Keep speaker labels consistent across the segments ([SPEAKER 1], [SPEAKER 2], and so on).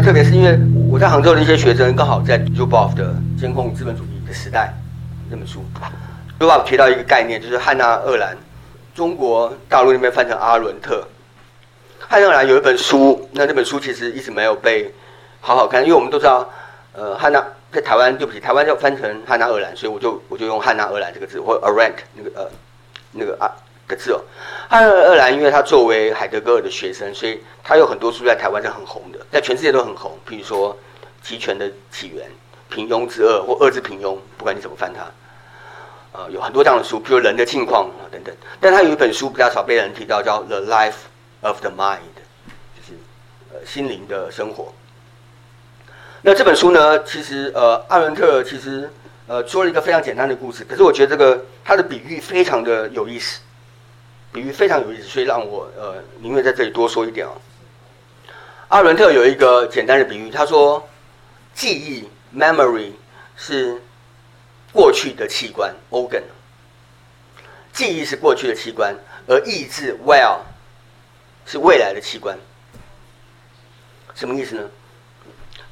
[SPEAKER 1] 特别，是因为我在杭州的一些学生刚好在 u b o f 的监控资本主义的时代那本书 u b o f 提到一个概念，就是汉娜·鄂兰，中国大陆那边翻成阿伦特。汉娜·鄂兰有一本书，那那本书其实一直没有被好好看，因为我们都知道，呃，汉娜在台湾，对不起，台湾要翻成汉娜·鄂兰，所以我就我就用汉娜·鄂兰这个字，或 Arant 那个呃那个啊的字哦。汉娜·鄂兰，因为他作为海德格尔的学生，所以他有很多书在台湾是很红的，在全世界都很红。比如说《集权的起源》、《平庸之恶》或《恶之平庸》，不管你怎么翻它，呃，有很多这样的书，比如《人的境况》等等。但他有一本书比较少被人提到，叫《The Life of the Mind》，就是呃心灵的生活。那这本书呢，其实呃，阿伦特其实呃说了一个非常简单的故事，可是我觉得这个他的比喻非常的有意思。比喻非常有意思，所以让我呃宁愿在这里多说一点哦。阿伦特有一个简单的比喻，他说，记忆 （memory） 是过去的器官 （organ），记忆是过去的器官，而意志 （will） 是未来的器官。什么意思呢？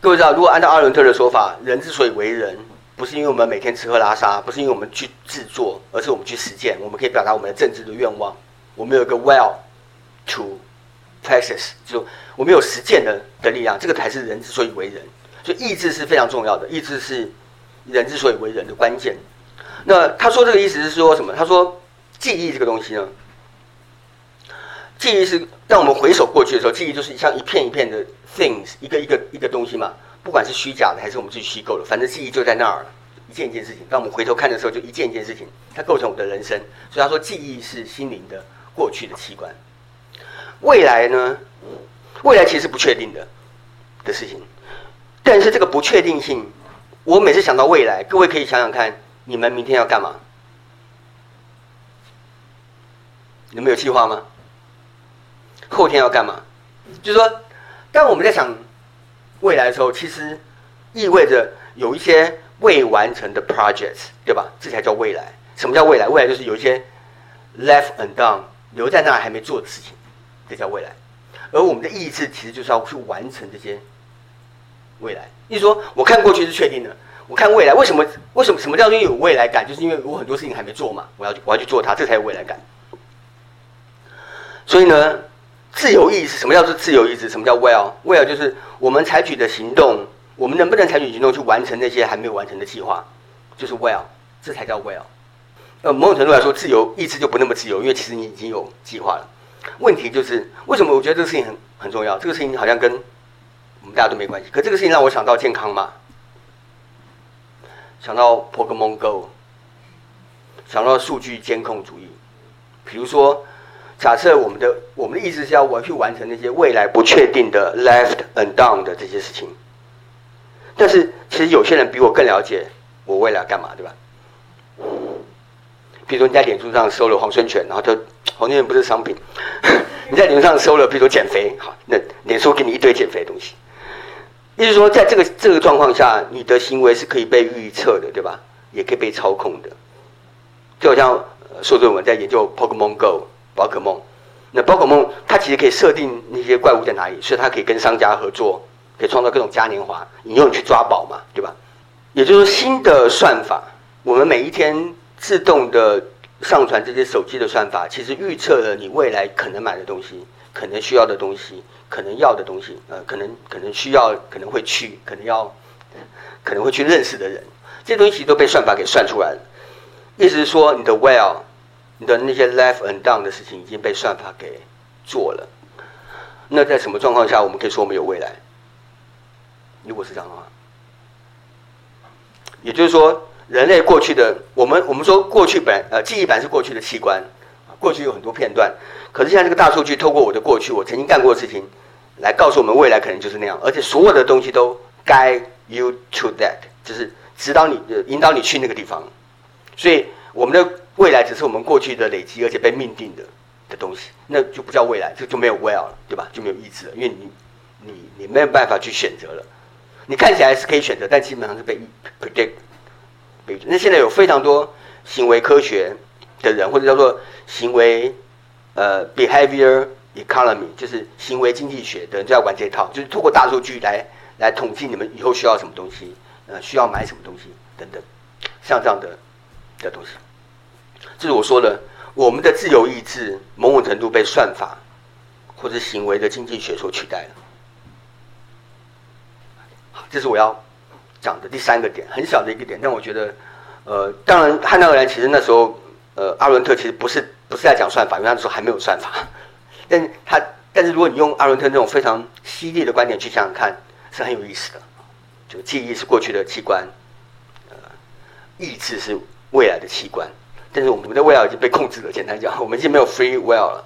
[SPEAKER 1] 各位知道，如果按照阿伦特的说法，人之所以为人，不是因为我们每天吃喝拉撒，不是因为我们去制作，而是我们去实践，我们可以表达我们的政治的愿望。我们有一个 will to practice，就我们有实践的的力量，这个才是人之所以为人。所以意志是非常重要的，意志是人之所以为人的关键。那他说这个意思是说什么？他说记忆这个东西呢，记忆是当我们回首过去的时候，记忆就是像一片一片的 things，一个一个一个东西嘛，不管是虚假的还是我们自己虚构的，反正记忆就在那儿。一件一件事情，当我们回头看的时候，就一件一件事情，它构成我们的人生。所以他说记忆是心灵的。过去的器官，未来呢？未来其实不确定的的事情，但是这个不确定性，我每次想到未来，各位可以想想看，你们明天要干嘛？你们有计划吗？后天要干嘛？就是说，当我们在想未来的时候，其实意味着有一些未完成的 projects，对吧？这才叫未来。什么叫未来？未来就是有一些 left undone。留在那还没做的事情，这叫未来。而我们的意志其实就是要去完成这些未来。意思说，我看过去是确定的，我看未来，为什么？为什么？什么叫做有未来感？就是因为我很多事情还没做嘛，我要我要去做它，这才有未来感。所以呢，自由意志，什么叫做自由意志？什么叫 will？will 就是我们采取的行动，我们能不能采取行动去完成那些还没有完成的计划，就是 will，这才叫 will。呃，某种程度来说，自由意志就不那么自由，因为其实你已经有计划了。问题就是，为什么我觉得这个事情很很重要？这个事情好像跟我们大家都没关系。可这个事情让我想到健康嘛，想到 Pokemon Go，想到数据监控主义。比如说，假设我们的我们的意思是要我去完成那些未来不确定的 left and down 的这些事情，但是其实有些人比我更了解我未来要干嘛，对吧？比如说你在脸书上搜了黄春泉，然后就黄春泉不是商品，你在脸书上搜了，比如说减肥，好，那脸书给你一堆减肥的东西。意思说，在这个这个状况下，你的行为是可以被预测的，对吧？也可以被操控的。就好像说说我们在研究 Pokemon Go 宝可梦，那宝可梦它其实可以设定那些怪物在哪里，所以它可以跟商家合作，可以创造各种嘉年华，引诱你去抓宝嘛，对吧？也就是说，新的算法，我们每一天。自动的上传这些手机的算法，其实预测了你未来可能买的东西，可能需要的东西，可能要的东西，呃，可能可能需要，可能会去，可能要，可能会去认识的人，这些东西都被算法给算出来了。意思是说，你的 well，你的那些 left and down 的事情已经被算法给做了。那在什么状况下，我们可以说我们有未来？如果是这样的话，也就是说。人类过去的我们，我们说过去本呃记忆本是过去的器官，过去有很多片段，可是现在这个大数据透过我的过去，我曾经干过的事情，来告诉我们未来可能就是那样，而且所有的东西都 guide you to that，就是指导你、引导你去那个地方。所以我们的未来只是我们过去的累积，而且被命定的的东西，那就不叫未来，这就没有 will 了，对吧？就没有意志了，因为你你你没有办法去选择了。你看起来是可以选择，但基本上是被 predict。那现在有非常多行为科学的人，或者叫做行为呃 behavior economy，就是行为经济学的人，就要玩这套，就是透过大数据来来统计你们以后需要什么东西，呃，需要买什么东西等等，像这样的的东西。这是我说的，我们的自由意志某种程度被算法或者行为的经济学所取代了。这是我要讲的第三个点，很小的一个点，但我觉得，呃，当然汉纳尔兰其实那时候，呃，阿伦特其实不是不是在讲算法，因为那时候还没有算法，但他。但是如果你用阿伦特那种非常犀利的观点去想想看，是很有意思的。就记忆是过去的器官，呃，意志是未来的器官。但是我们的 will 已经被控制了。简单讲，我们已经没有 free will 了。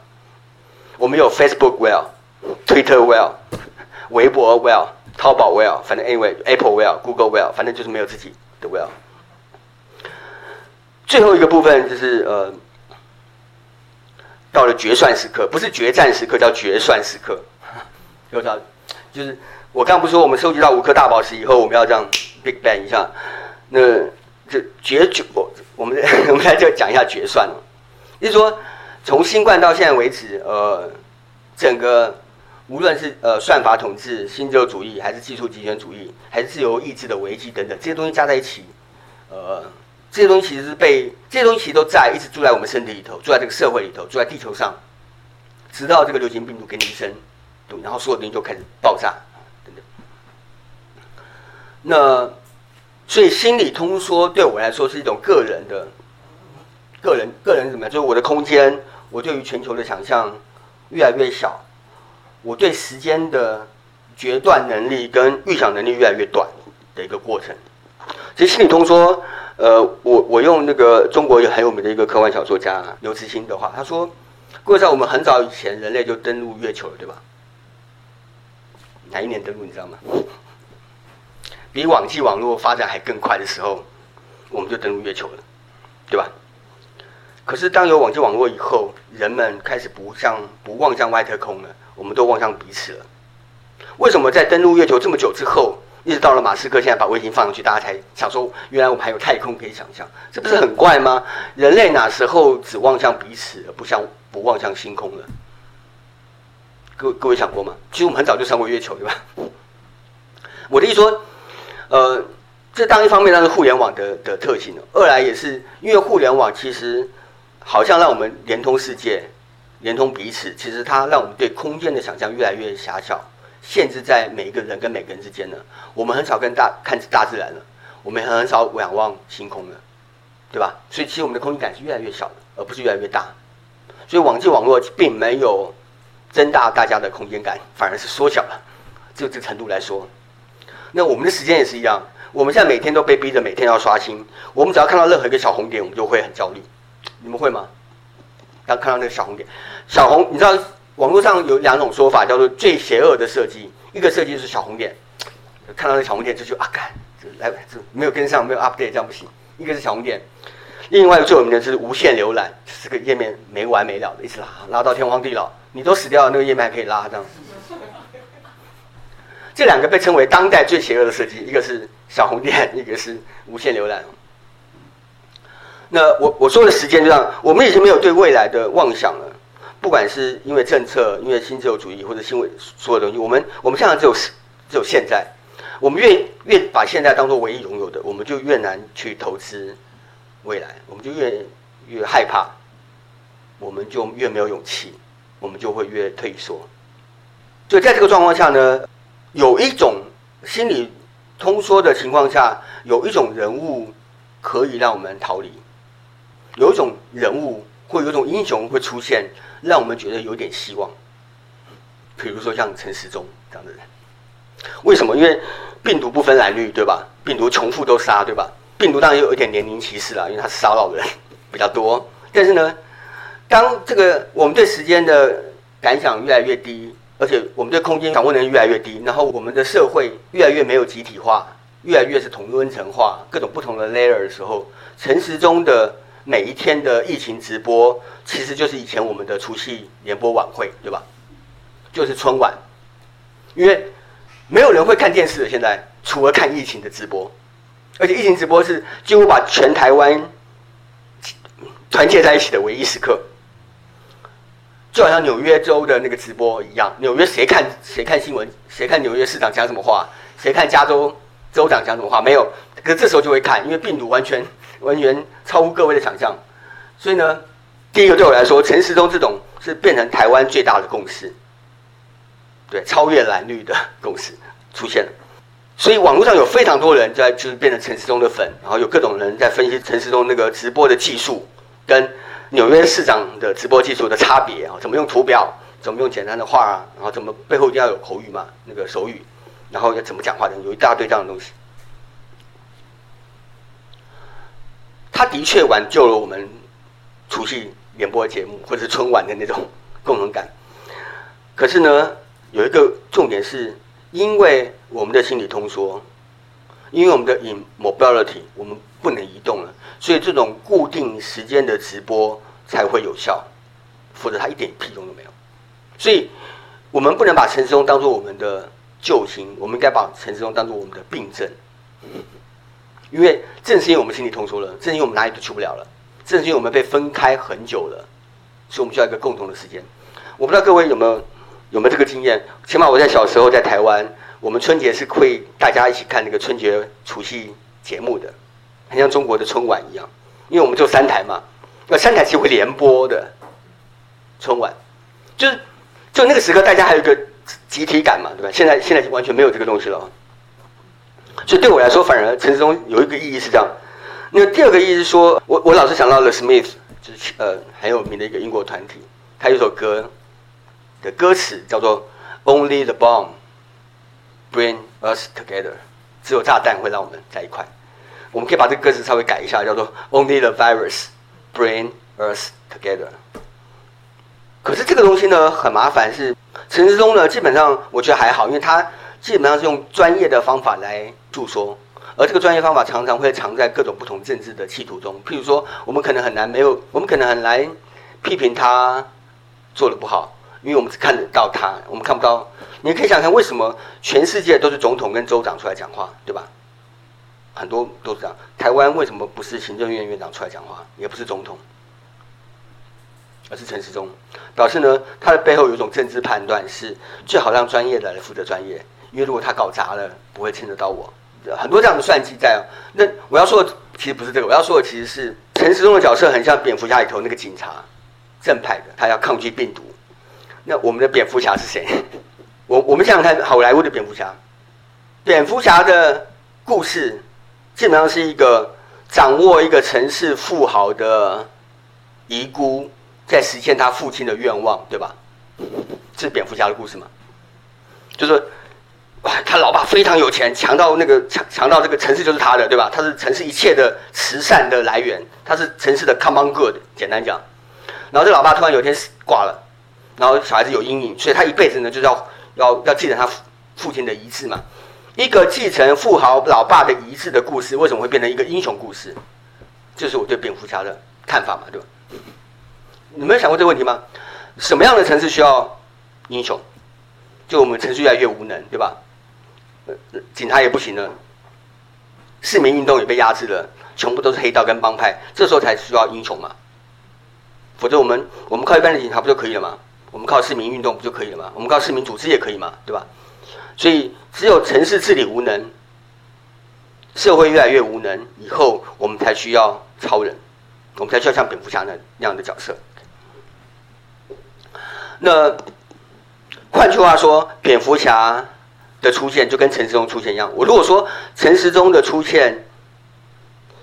[SPEAKER 1] 我们有 Facebook will、Twitter will、微博 will、淘宝 will，反正 anyway Apple will、Google will，反正就是没有自己的 will。最后一个部分就是呃。到了决算时刻，不是决战时刻，叫决算时刻。有啥？就是我刚不说我们收集到五颗大宝石以后，我们要这样 big bang 一下。那这决决，我我们 我们来就讲一下决算。就是说，从新冠到现在为止，呃，整个无论是呃算法统治、新自由主义，还是技术集权主义，还是自由意志的危机等等，这些东西加在一起，呃。这些东西其实是被这些东西其实都在一直住在我们身体里头，住在这个社会里头，住在地球上，直到这个流行病毒给你一声，对，然后所有东西就开始爆炸，等等。那所以心理通说对我来说是一种个人的，个人个人怎么样？就是我的空间，我对于全球的想象越来越小，我对时间的决断能力跟预想能力越来越短的一个过程。其实心理通说。呃，我我用那个中国很有名的一个科幻小说家刘慈欣的话，他说：“过在我们很早以前，人类就登陆月球了，对吧？哪一年登陆你知道吗？比网际网络发展还更快的时候，我们就登陆月球了，对吧？可是当有网际网络以后，人们开始不向不望向外太空了，我们都望向彼此了。为什么在登陆月球这么久之后？”一直到了马斯克现在把卫星放上去，大家才想说，原来我们还有太空可以想象，这不是很怪吗？人类哪时候只望向彼此而不向不望向星空了？各位各位想过吗？其实我们很早就上过月球，对吧？我的意思说，呃，这当一方面，那是互联网的的特性；二来也是因为互联网其实好像让我们连通世界、连通彼此，其实它让我们对空间的想象越来越狭小。限制在每一个人跟每个人之间呢，我们很少跟大看大自然了，我们很少仰望星空了，对吧？所以其实我们的空间感是越来越小的，而不是越来越大。所以网际网络并没有增大大家的空间感，反而是缩小了。就这程度来说，那我们的时间也是一样。我们现在每天都被逼着每天要刷新，我们只要看到任何一个小红点，我们就会很焦虑。你们会吗？看到那个小红点，小红，你知道？网络上有两种说法，叫做最邪恶的设计。一个设计是小红点，看到那小红点就就啊，干，来这没有跟上，没有 update，这样不行。一个是小红点，另外一个最有名的就是无限浏览，这个页面没完没了的，一直拉拉到天荒地老，你都死掉了，那个页面还可以拉这样。这两个被称为当代最邪恶的设计，一个是小红点，一个是无限浏览。那我我说的时间就这样，我们已经没有对未来的妄想了。不管是因为政策，因为新自由主义，或者新为所有东西，我们我们现在只有只有现在，我们越越把现在当做唯一拥有的，我们就越难去投资未来，我们就越越害怕，我们就越没有勇气，我们就会越退缩。所以在这个状况下呢，有一种心理通缩的情况下，有一种人物可以让我们逃离，有一种人物或有一种英雄会出现。让我们觉得有点希望，比如说像陈时中这样的人，为什么？因为病毒不分蓝绿，对吧？病毒穷富都杀，对吧？病毒当然有一点年龄歧视啦，因为它骚扰的人比较多。但是呢，当这个我们对时间的感想越来越低，而且我们对空间掌握能力越来越低，然后我们的社会越来越没有集体化，越来越是同温层化，各种不同的 layer 的时候，陈时中的。每一天的疫情直播，其实就是以前我们的除夕联播晚会，对吧？就是春晚，因为没有人会看电视的，现在除了看疫情的直播，而且疫情直播是几乎把全台湾团结在一起的唯一时刻，就好像纽约州的那个直播一样，纽约谁看谁看新闻，谁看纽约市长讲什么话，谁看加州州长讲什么话？没有。可是这时候就会看，因为病毒完全完全超乎各位的想象。所以呢，第一个对我来说，陈时中这种是变成台湾最大的共识，对，超越蓝绿的共识出现了。所以网络上有非常多人在就是变成陈时中的粉，然后有各种人在分析陈时中那个直播的技术跟纽约市长的直播技术的差别啊，怎么用图表，怎么用简单的话啊，然后怎么背后一定要有口语嘛，那个手语，然后要怎么讲话的，有一大堆这样的东西。他的确挽救了我们除夕联播节目或者春晚的那种共同感。可是呢，有一个重点是。因为我们的心理通缩，因为我们的 immobility，我们不能移动了，所以这种固定时间的直播才会有效，否则它一点屁用都没有。所以，我们不能把陈时中当做我们的救星，我们应该把陈时中当做我们的病症。因为正是因为我们心理通缩了，正是因为我们哪里都去不了了，正是因为我们被分开很久了，所以我们需要一个共同的时间。我不知道各位有没有。有没有这个经验？起码我在小时候在台湾，我们春节是会大家一起看那个春节除夕节目的，很像中国的春晚一样，因为我们就三台嘛，那三台其实会联播的春晚，就是就那个时刻大家还有一个集体感嘛，对吧？现在现在完全没有这个东西了，所以对我来说，反而陈时中有一个意义是这样。那第二个意义是说，我我老是想到了 Smith，就是呃很有名的一个英国团体，他有首歌。的歌词叫做 “Only the bomb bring us together”，只有炸弹会让我们在一块。我们可以把这个歌词稍微改一下，叫做 “Only the virus bring us together”。可是这个东西呢，很麻烦。是陈时中呢，基本上我觉得还好，因为他基本上是用专业的方法来诉说，而这个专业方法常常会藏在各种不同政治的企图中。譬如说，我们可能很难没有，我们可能很难批评他做的不好。因为我们只看得到他，我们看不到。你可以想想，为什么全世界都是总统跟州长出来讲话，对吧？很多都是这样。台湾为什么不是行政院院长出来讲话，也不是总统，而是陈时中？表示呢，他的背后有一种政治判断，是最好让专业的来负责专业。因为如果他搞砸了，不会牵扯到我。很多这样的算计在。那我要说的其实不是这个，我要说的其实是陈时中的角色很像蝙蝠侠里头那个警察，正派的，他要抗拒病毒。那我们的蝙蝠侠是谁？我我们想想看，好莱坞的蝙蝠侠，蝙蝠侠的故事基本上是一个掌握一个城市富豪的遗孤，在实现他父亲的愿望，对吧？这是蝙蝠侠的故事嘛？就是哇，他老爸非常有钱，强到那个强强到这个城市就是他的，对吧？他是城市一切的慈善的来源，他是城市的 common good，简单讲。然后这老爸突然有一天挂了。然后小孩子有阴影，所以他一辈子呢就是要要要继承他父亲的遗志嘛。一个继承富豪老爸的遗志的故事，为什么会变成一个英雄故事？这是我对蝙蝠侠的看法嘛，对吧？你没有想过这个问题吗？什么样的城市需要英雄？就我们城市越来越无能，对吧？警察也不行了，市民运动也被压制了，全部都是黑道跟帮派，这时候才需要英雄嘛。否则我们我们靠一般的警察不就可以了吗？我们靠市民运动不就可以了吗？我们靠市民组织也可以嘛，对吧？所以只有城市治理无能，社会越来越无能以后，我们才需要超人，我们才需要像蝙蝠侠那那样的角色。那换句话说，蝙蝠侠的出现就跟陈时中出现一样。我如果说陈时中的出现，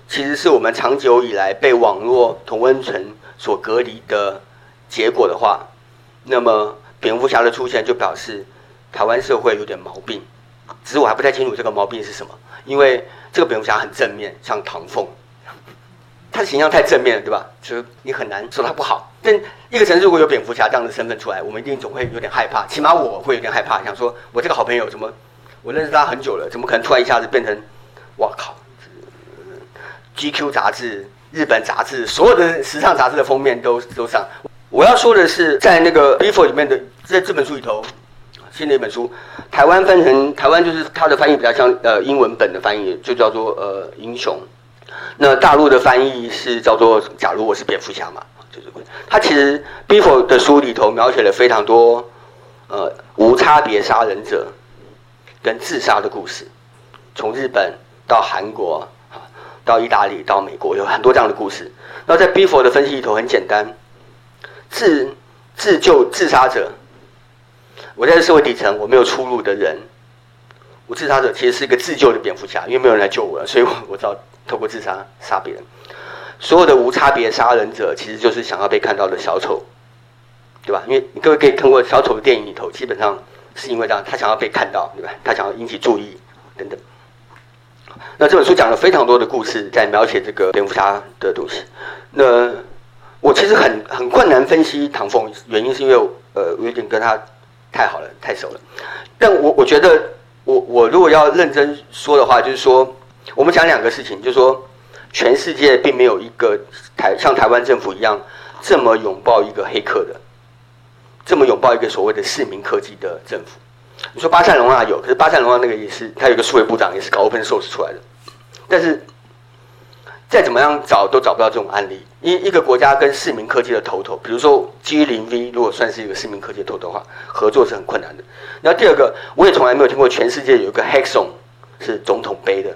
[SPEAKER 1] 其实是我们长久以来被网络同温层所隔离的结果的话。那么蝙蝠侠的出现就表示台湾社会有点毛病，只是我还不太清楚这个毛病是什么。因为这个蝙蝠侠很正面，像唐凤，他的形象太正面了，对吧？就是你很难说他不好。但一个城市如果有蝙蝠侠这样的身份出来，我们一定总会有点害怕，起码我会有点害怕，想说我这个好朋友怎么我认识他很久了，怎么可能突然一下子变成哇靠？GQ 杂志、日本杂志，所有的时尚杂志的封面都都上。我要说的是，在那个《Before》里面的，在这本书里头，新的一本书，台湾分成台湾就是它的翻译比较像呃英文本的翻译，就叫做呃英雄。那大陆的翻译是叫做假如我是蝙蝠侠嘛，就是它其实《Before》的书里头描写了非常多呃无差别杀人者跟自杀的故事，从日本到韩国，到意大利，到美国，有很多这样的故事。那在 Before 的分析里头很简单，自自救自杀者，我在社会底层，我没有出路的人，我自杀者其实是一个自救的蝙蝠侠，因为没有人来救我了，所以我我只好透过自杀杀别人。所有的无差别杀人者，其实就是想要被看到的小丑，对吧？因为各位可以看过小丑的电影里头，基本上是因为这样，他想要被看到，对吧？他想要引起注意等等。那这本书讲了非常多的故事，在描写这个蝙蝠侠的东西。那我其实很很困难分析唐凤，原因是因为呃，我有点跟他太好了，太熟了。但我我觉得，我我如果要认真说的话，就是说，我们讲两个事情，就是说。全世界并没有一个台像台湾政府一样这么拥抱一个黑客的，这么拥抱一个所谓的市民科技的政府。你说巴塞隆纳有，可是巴塞隆纳那个也是，他有个数位部长也是搞 open source 出来的。但是再怎么样找都找不到这种案例。一一个国家跟市民科技的头头，比如说 G 零 V，如果算是一个市民科技的头头的话，合作是很困难的。然后第二个，我也从来没有听过全世界有一个 Hackathon 是总统杯的。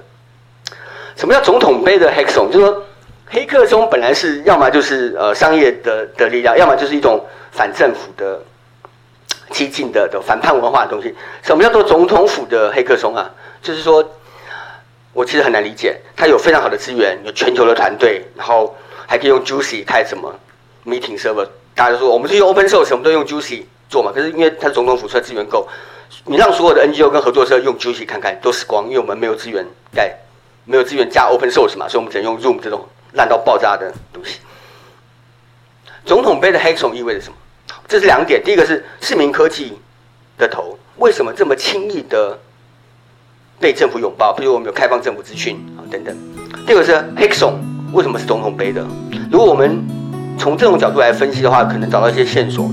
[SPEAKER 1] 什么叫总统杯的 hackathon？就是说，黑客松本来是要么就是呃商业的的力量，要么就是一种反政府的激进的的反叛文化的东西。什么叫做总统府的黑客松啊？就是说，我其实很难理解，他有非常好的资源，有全球的团队，然后还可以用 Juicy 开什么 meeting server。大家都说我们是用 open source，什么都用 Juicy 做嘛。可是因为他总统府出来资源够，你让所有的 NGO 跟合作社用 Juicy 看看都死光，因为我们没有资源盖。没有资源加 open source 嘛，所以我们只能用 Zoom 这种烂到爆炸的东西。总统杯的 Hexon 意味着什么？这是两点。第一个是市民科技的头为什么这么轻易的被政府拥抱？比如我们有开放政府资讯啊等等。第二个是 Hexon 为什么是总统杯的？如果我们从这种角度来分析的话，可能找到一些线索。